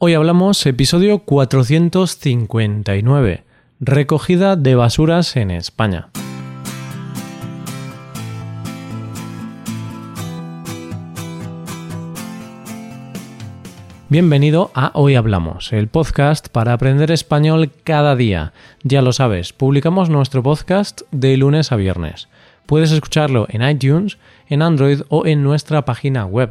Hoy hablamos episodio 459, recogida de basuras en España. Bienvenido a Hoy Hablamos, el podcast para aprender español cada día. Ya lo sabes, publicamos nuestro podcast de lunes a viernes. Puedes escucharlo en iTunes, en Android o en nuestra página web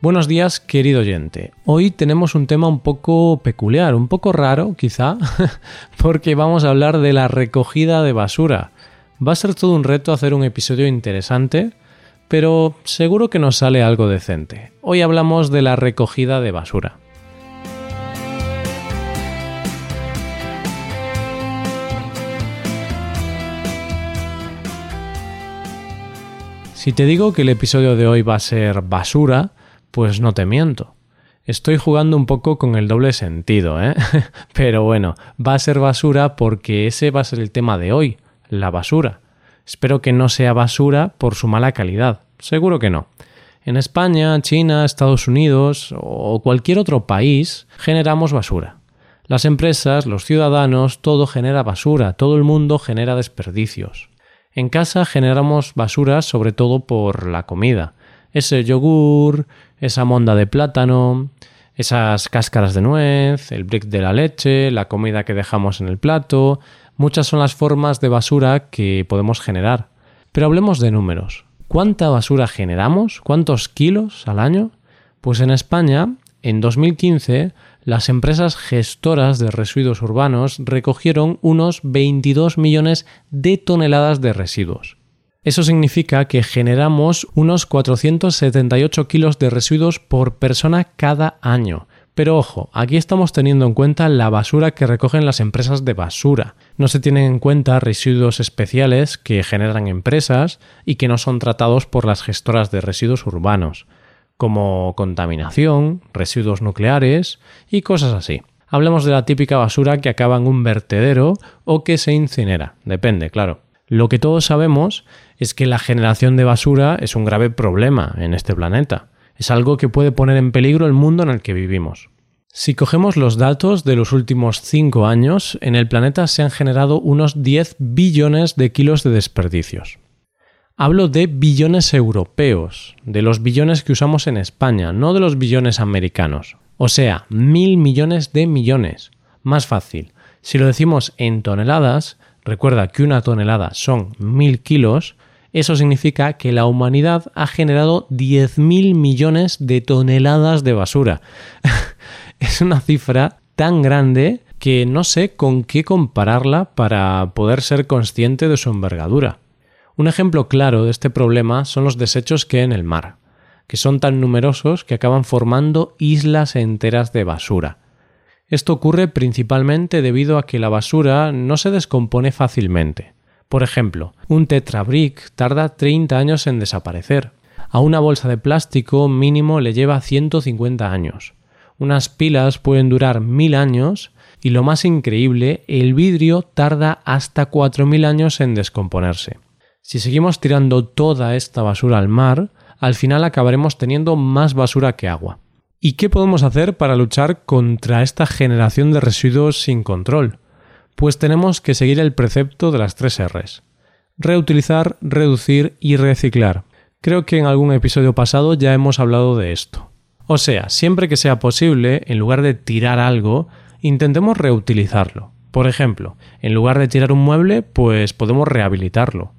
Buenos días, querido oyente. Hoy tenemos un tema un poco peculiar, un poco raro, quizá, porque vamos a hablar de la recogida de basura. Va a ser todo un reto hacer un episodio interesante, pero seguro que nos sale algo decente. Hoy hablamos de la recogida de basura. Si te digo que el episodio de hoy va a ser basura, pues no te miento. Estoy jugando un poco con el doble sentido, ¿eh? Pero bueno, va a ser basura porque ese va a ser el tema de hoy, la basura. Espero que no sea basura por su mala calidad. Seguro que no. En España, China, Estados Unidos o cualquier otro país generamos basura. Las empresas, los ciudadanos, todo genera basura, todo el mundo genera desperdicios. En casa generamos basura sobre todo por la comida. Ese yogur, esa monda de plátano, esas cáscaras de nuez, el brick de la leche, la comida que dejamos en el plato, muchas son las formas de basura que podemos generar. Pero hablemos de números. ¿Cuánta basura generamos? ¿Cuántos kilos al año? Pues en España, en 2015, las empresas gestoras de residuos urbanos recogieron unos 22 millones de toneladas de residuos. Eso significa que generamos unos 478 kilos de residuos por persona cada año. Pero ojo, aquí estamos teniendo en cuenta la basura que recogen las empresas de basura. No se tienen en cuenta residuos especiales que generan empresas y que no son tratados por las gestoras de residuos urbanos, como contaminación, residuos nucleares y cosas así. Hablemos de la típica basura que acaba en un vertedero o que se incinera, depende, claro. Lo que todos sabemos es que la generación de basura es un grave problema en este planeta. Es algo que puede poner en peligro el mundo en el que vivimos. Si cogemos los datos de los últimos 5 años, en el planeta se han generado unos 10 billones de kilos de desperdicios. Hablo de billones europeos, de los billones que usamos en España, no de los billones americanos. O sea, mil millones de millones. Más fácil. Si lo decimos en toneladas, recuerda que una tonelada son mil kilos, eso significa que la humanidad ha generado 10.000 millones de toneladas de basura. es una cifra tan grande que no sé con qué compararla para poder ser consciente de su envergadura. Un ejemplo claro de este problema son los desechos que hay en el mar, que son tan numerosos que acaban formando islas enteras de basura. Esto ocurre principalmente debido a que la basura no se descompone fácilmente. Por ejemplo, un tetrabrick tarda 30 años en desaparecer. A una bolsa de plástico mínimo le lleva 150 años. Unas pilas pueden durar 1000 años y lo más increíble, el vidrio tarda hasta 4000 años en descomponerse. Si seguimos tirando toda esta basura al mar, al final acabaremos teniendo más basura que agua. ¿Y qué podemos hacer para luchar contra esta generación de residuos sin control? Pues tenemos que seguir el precepto de las tres Rs. Reutilizar, reducir y reciclar. Creo que en algún episodio pasado ya hemos hablado de esto. O sea, siempre que sea posible, en lugar de tirar algo, intentemos reutilizarlo. Por ejemplo, en lugar de tirar un mueble, pues podemos rehabilitarlo.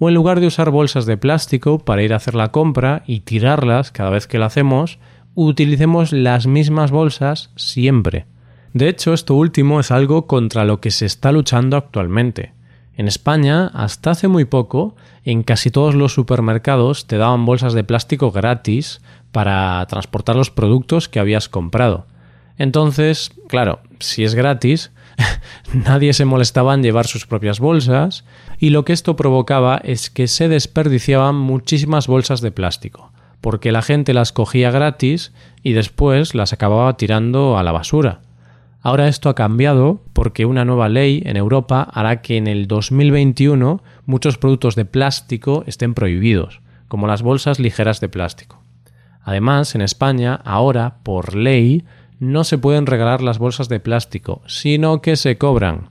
O en lugar de usar bolsas de plástico para ir a hacer la compra y tirarlas cada vez que la hacemos, utilicemos las mismas bolsas siempre. De hecho, esto último es algo contra lo que se está luchando actualmente. En España, hasta hace muy poco, en casi todos los supermercados te daban bolsas de plástico gratis para transportar los productos que habías comprado. Entonces, claro, si es gratis, Nadie se molestaba en llevar sus propias bolsas y lo que esto provocaba es que se desperdiciaban muchísimas bolsas de plástico, porque la gente las cogía gratis y después las acababa tirando a la basura. Ahora esto ha cambiado porque una nueva ley en Europa hará que en el 2021 muchos productos de plástico estén prohibidos, como las bolsas ligeras de plástico. Además, en España, ahora, por ley, no se pueden regalar las bolsas de plástico, sino que se cobran.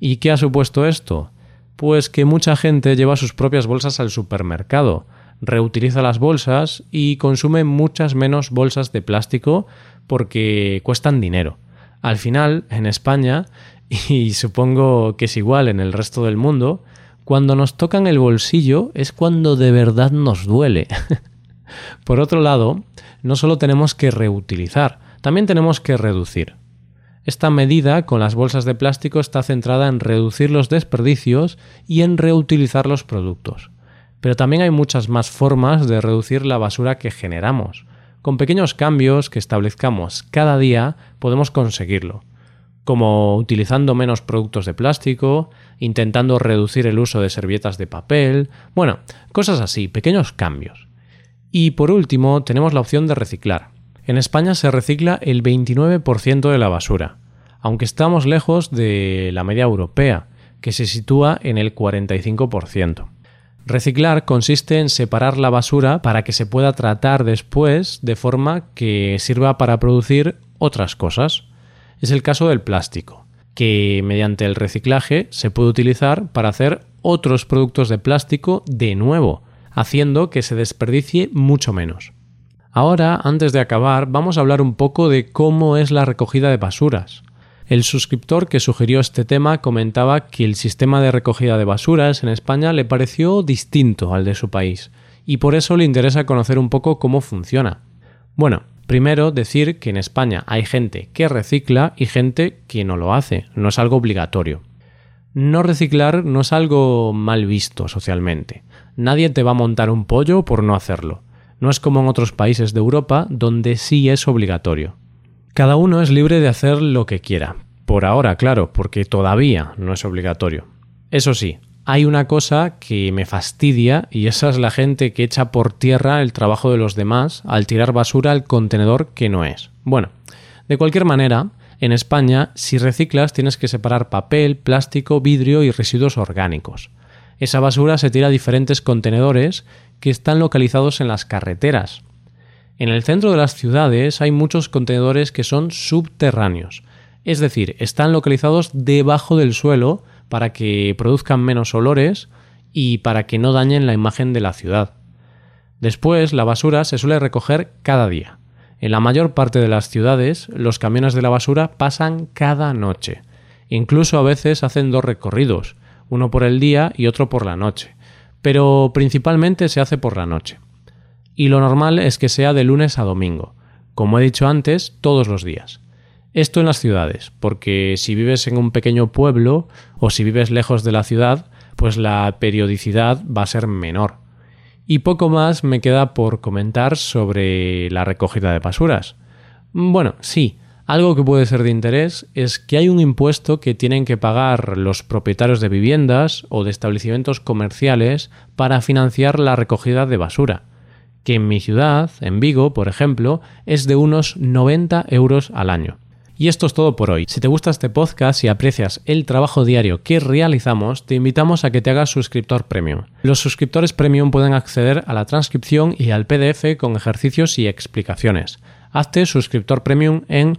¿Y qué ha supuesto esto? Pues que mucha gente lleva sus propias bolsas al supermercado, reutiliza las bolsas y consume muchas menos bolsas de plástico porque cuestan dinero. Al final, en España, y supongo que es igual en el resto del mundo, cuando nos tocan el bolsillo es cuando de verdad nos duele. Por otro lado, no solo tenemos que reutilizar, también tenemos que reducir. Esta medida con las bolsas de plástico está centrada en reducir los desperdicios y en reutilizar los productos. Pero también hay muchas más formas de reducir la basura que generamos. Con pequeños cambios que establezcamos cada día podemos conseguirlo, como utilizando menos productos de plástico, intentando reducir el uso de servilletas de papel, bueno, cosas así, pequeños cambios. Y por último, tenemos la opción de reciclar. En España se recicla el 29% de la basura, aunque estamos lejos de la media europea, que se sitúa en el 45%. Reciclar consiste en separar la basura para que se pueda tratar después de forma que sirva para producir otras cosas. Es el caso del plástico, que mediante el reciclaje se puede utilizar para hacer otros productos de plástico de nuevo, haciendo que se desperdicie mucho menos. Ahora, antes de acabar, vamos a hablar un poco de cómo es la recogida de basuras. El suscriptor que sugirió este tema comentaba que el sistema de recogida de basuras en España le pareció distinto al de su país, y por eso le interesa conocer un poco cómo funciona. Bueno, primero decir que en España hay gente que recicla y gente que no lo hace, no es algo obligatorio. No reciclar no es algo mal visto socialmente. Nadie te va a montar un pollo por no hacerlo. No es como en otros países de Europa donde sí es obligatorio. Cada uno es libre de hacer lo que quiera. Por ahora, claro, porque todavía no es obligatorio. Eso sí, hay una cosa que me fastidia y esa es la gente que echa por tierra el trabajo de los demás al tirar basura al contenedor que no es. Bueno, de cualquier manera, en España, si reciclas tienes que separar papel, plástico, vidrio y residuos orgánicos. Esa basura se tira a diferentes contenedores que están localizados en las carreteras, en el centro de las ciudades hay muchos contenedores que son subterráneos, es decir, están localizados debajo del suelo para que produzcan menos olores y para que no dañen la imagen de la ciudad. Después, la basura se suele recoger cada día. En la mayor parte de las ciudades, los camiones de la basura pasan cada noche. Incluso a veces hacen dos recorridos, uno por el día y otro por la noche. Pero principalmente se hace por la noche y lo normal es que sea de lunes a domingo, como he dicho antes, todos los días. Esto en las ciudades, porque si vives en un pequeño pueblo o si vives lejos de la ciudad, pues la periodicidad va a ser menor. Y poco más me queda por comentar sobre la recogida de basuras. Bueno, sí, algo que puede ser de interés es que hay un impuesto que tienen que pagar los propietarios de viviendas o de establecimientos comerciales para financiar la recogida de basura que en mi ciudad, en Vigo, por ejemplo, es de unos 90 euros al año. Y esto es todo por hoy. Si te gusta este podcast y aprecias el trabajo diario que realizamos, te invitamos a que te hagas suscriptor premium. Los suscriptores premium pueden acceder a la transcripción y al PDF con ejercicios y explicaciones. Hazte suscriptor premium en